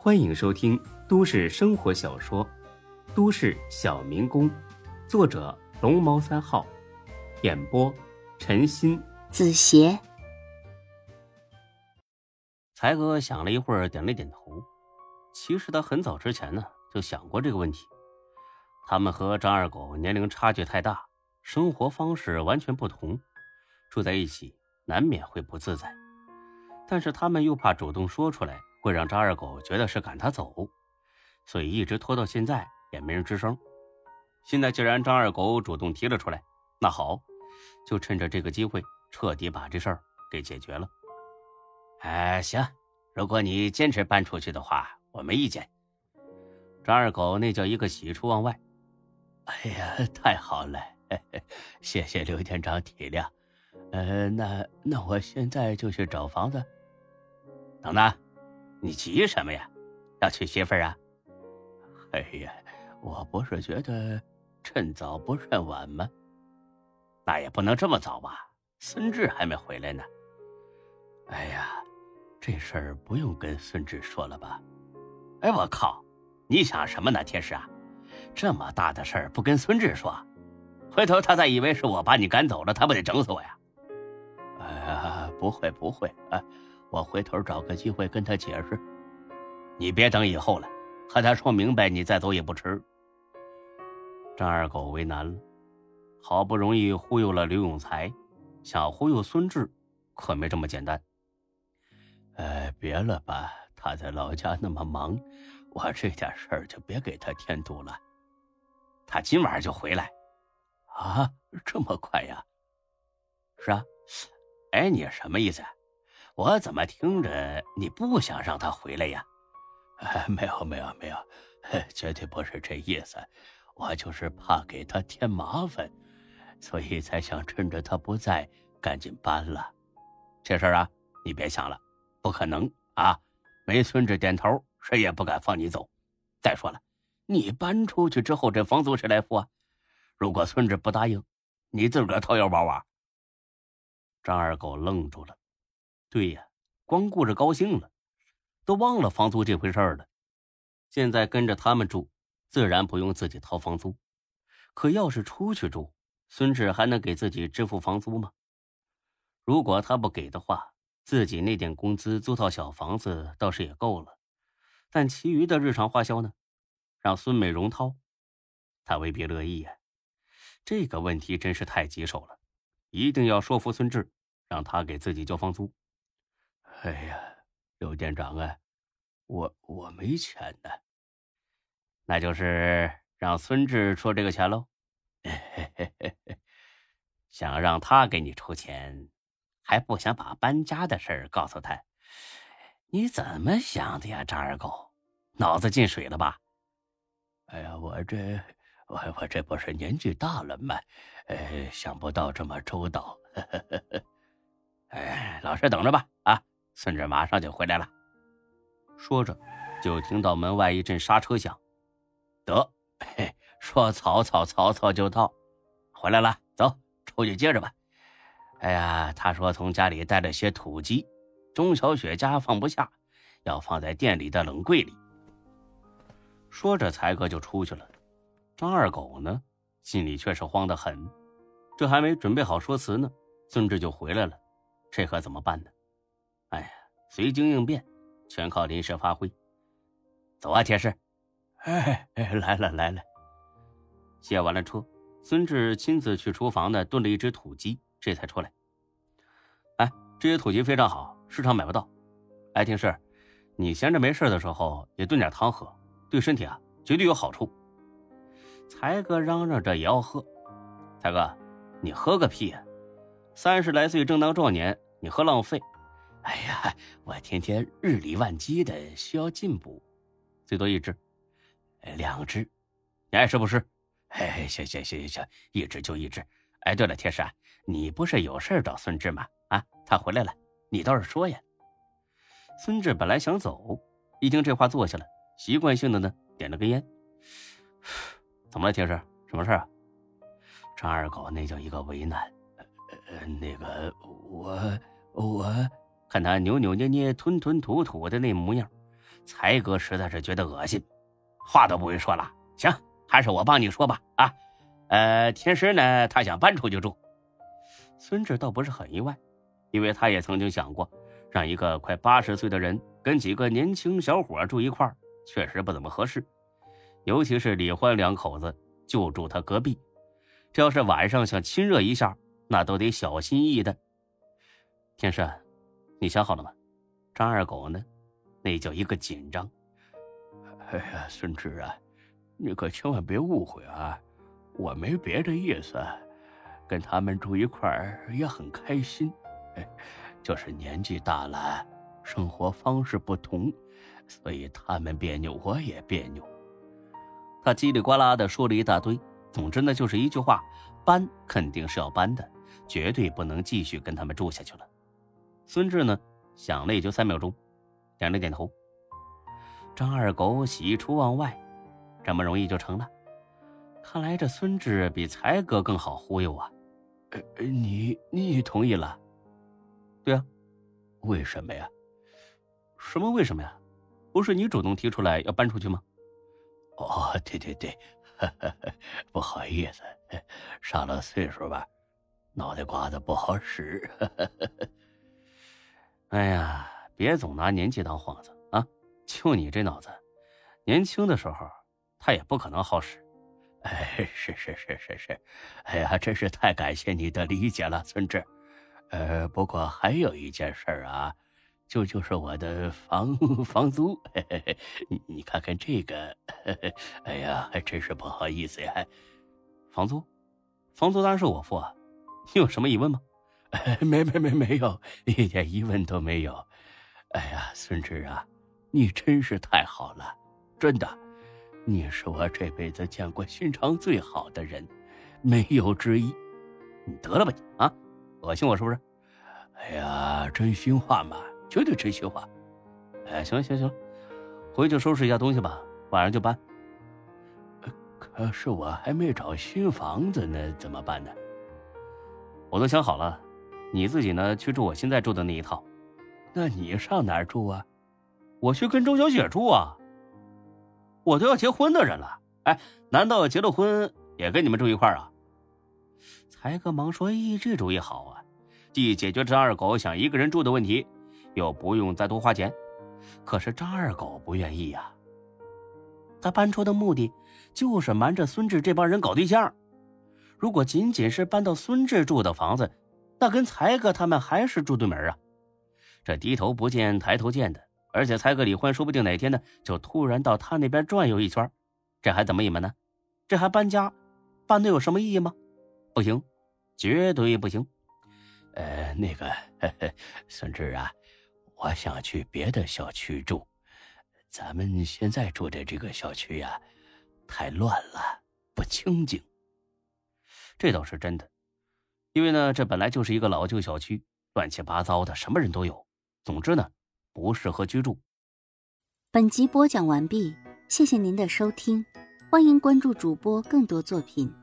欢迎收听都市生活小说《都市小民工》，作者龙猫三号，演播陈鑫、子邪。才哥想了一会儿，点了点头。其实他很早之前呢就想过这个问题。他们和张二狗年龄差距太大，生活方式完全不同，住在一起难免会不自在。但是他们又怕主动说出来。会让张二狗觉得是赶他走，所以一直拖到现在也没人吱声。现在既然张二狗主动提了出来，那好，就趁着这个机会彻底把这事儿给解决了。哎，行，如果你坚持搬出去的话，我没意见。张二狗那叫一个喜出望外。哎呀，太好了，谢谢刘店长体谅。呃，那那我现在就去找房子。等等。你急什么呀？要娶媳妇儿啊？哎呀，我不是觉得趁早不趁晚吗？那也不能这么早吧？孙志还没回来呢。哎呀，这事儿不用跟孙志说了吧？哎，我靠！你想什么呢，天师啊？这么大的事儿不跟孙志说，回头他再以为是我把你赶走了，他不得整死我呀？哎呀，不会不会啊。我回头找个机会跟他解释，你别等以后了，和他说明白，你再走也不迟。张二狗为难了，好不容易忽悠了刘永才，想忽悠孙志，可没这么简单。哎，别了吧，他在老家那么忙，我这点事儿就别给他添堵了。他今晚就回来，啊，这么快呀？是啊，哎，你什么意思？我怎么听着你不想让他回来呀？没有没有没有，绝对不是这意思。我就是怕给他添麻烦，所以才想趁着他不在赶紧搬了。这事啊，你别想了，不可能啊！没孙子点头，谁也不敢放你走。再说了，你搬出去之后，这房租谁来付啊？如果孙子不答应，你自个掏腰包啊？张二狗愣住了。对呀，光顾着高兴了，都忘了房租这回事儿了。现在跟着他们住，自然不用自己掏房租。可要是出去住，孙志还能给自己支付房租吗？如果他不给的话，自己那点工资租套小房子倒是也够了。但其余的日常花销呢？让孙美荣掏，他未必乐意呀。这个问题真是太棘手了，一定要说服孙志，让他给自己交房租。哎呀，刘店长啊，我我没钱呢，那就是让孙志出这个钱喽。想让他给你出钱，还不想把搬家的事儿告诉他，你怎么想的呀，张二狗？脑子进水了吧？哎呀，我这我我这不是年纪大了吗？呃，想不到这么周到。哎，老实等着吧，啊。孙志马上就回来了。说着，就听到门外一阵刹车响。得，说曹操，曹操就到，回来了。走，出去接着吧。哎呀，他说从家里带了些土鸡，钟小雪家放不下，要放在店里的冷柜里。说着，才哥就出去了。张二狗呢，心里却是慌得很。这还没准备好说辞呢，孙志就回来了。这可怎么办呢？哎呀，随机应变，全靠临时发挥。走啊，铁士！哎哎，来了来了。卸完了车，孙志亲自去厨房呢炖了一只土鸡，这才出来。哎，这些土鸡非常好，市场买不到。哎，铁士，你闲着没事的时候也炖点汤喝，对身体啊绝对有好处。才哥嚷嚷着也要喝。才哥，你喝个屁呀！三十来岁正当壮年，你喝浪费。哎呀，我天天日理万机的，需要进补，最多一只，两只，你爱吃不吃？哎，行行行行行，一只就一只。哎，对了，铁山，你不是有事找孙志吗？啊，他回来了，你倒是说呀。孙志本来想走，一听这话坐下了，习惯性的呢点了根烟。怎么了，铁石？什么事啊？张二狗那叫一个为难。呃，那个我我。看他扭扭捏捏、吞吞吐吐的那模样，才哥实在是觉得恶心，话都不会说了。行，还是我帮你说吧。啊，呃，天师呢，他想搬出去住。孙志倒不是很意外，因为他也曾经想过，让一个快八十岁的人跟几个年轻小伙住一块儿，确实不怎么合适。尤其是李欢两口子就住他隔壁，这要是晚上想亲热一下，那都得小心翼翼的。天师，你想好了吗？张二狗呢？那叫一个紧张。哎呀，孙志啊，你可千万别误会啊，我没别的意思，跟他们住一块儿也很开心，就是年纪大了，生活方式不同，所以他们别扭，我也别扭。他叽里呱啦的说了一大堆，总之呢，就是一句话：搬肯定是要搬的，绝对不能继续跟他们住下去了。孙志呢，想了也就三秒钟。点了点头，张二狗喜出望外，这么容易就成了。看来这孙志比才哥更好忽悠啊！呃，你你同意了？对啊，为什么呀？什么为什么呀？不是你主动提出来要搬出去吗？哦，对对对，不好意思，上了岁数吧，脑袋瓜子不好使。哎呀！别总拿年纪当幌子啊！就你这脑子，年轻的时候他也不可能好使。哎，是是是是是，哎呀，真是太感谢你的理解了，孙志。呃，不过还有一件事啊，就就是我的房房租。嘿嘿嘿，你你看看这个嘿嘿，哎呀，还真是不好意思呀。房租，房租当然是我付啊。你有什么疑问吗？没没没没有，一点疑问都没有。哎呀，孙志啊，你真是太好了，真的，你是我这辈子见过心肠最好的人，没有之一。你得了吧你啊，恶心我是不是？哎呀，真心话嘛，绝对真心话。哎，行了行行了，回去收拾一下东西吧，晚上就搬。可是我还没找新房子呢，怎么办呢？我都想好了，你自己呢去住我现在住的那一套。那你上哪儿住啊？我去跟周小雪住啊。我都要结婚的人了，哎，难道结了婚也跟你们住一块儿啊？才哥忙说：“咦，这主意好啊，既解决张二狗想一个人住的问题，又不用再多花钱。可是张二狗不愿意呀。他搬出的目的就是瞒着孙志这帮人搞对象。如果仅仅是搬到孙志住的房子，那跟才哥他们还是住对门啊。”这低头不见抬头见的，而且才哥李欢说不定哪天呢就突然到他那边转悠一圈，这还怎么隐瞒呢？这还搬家，搬的有什么意义吗？不行，绝对不行。呃，那个孙志啊，我想去别的小区住，咱们现在住的这个小区呀，太乱了，不清静。这倒是真的，因为呢，这本来就是一个老旧小区，乱七八糟的，什么人都有。总之呢，不适合居住。本集播讲完毕，谢谢您的收听，欢迎关注主播更多作品。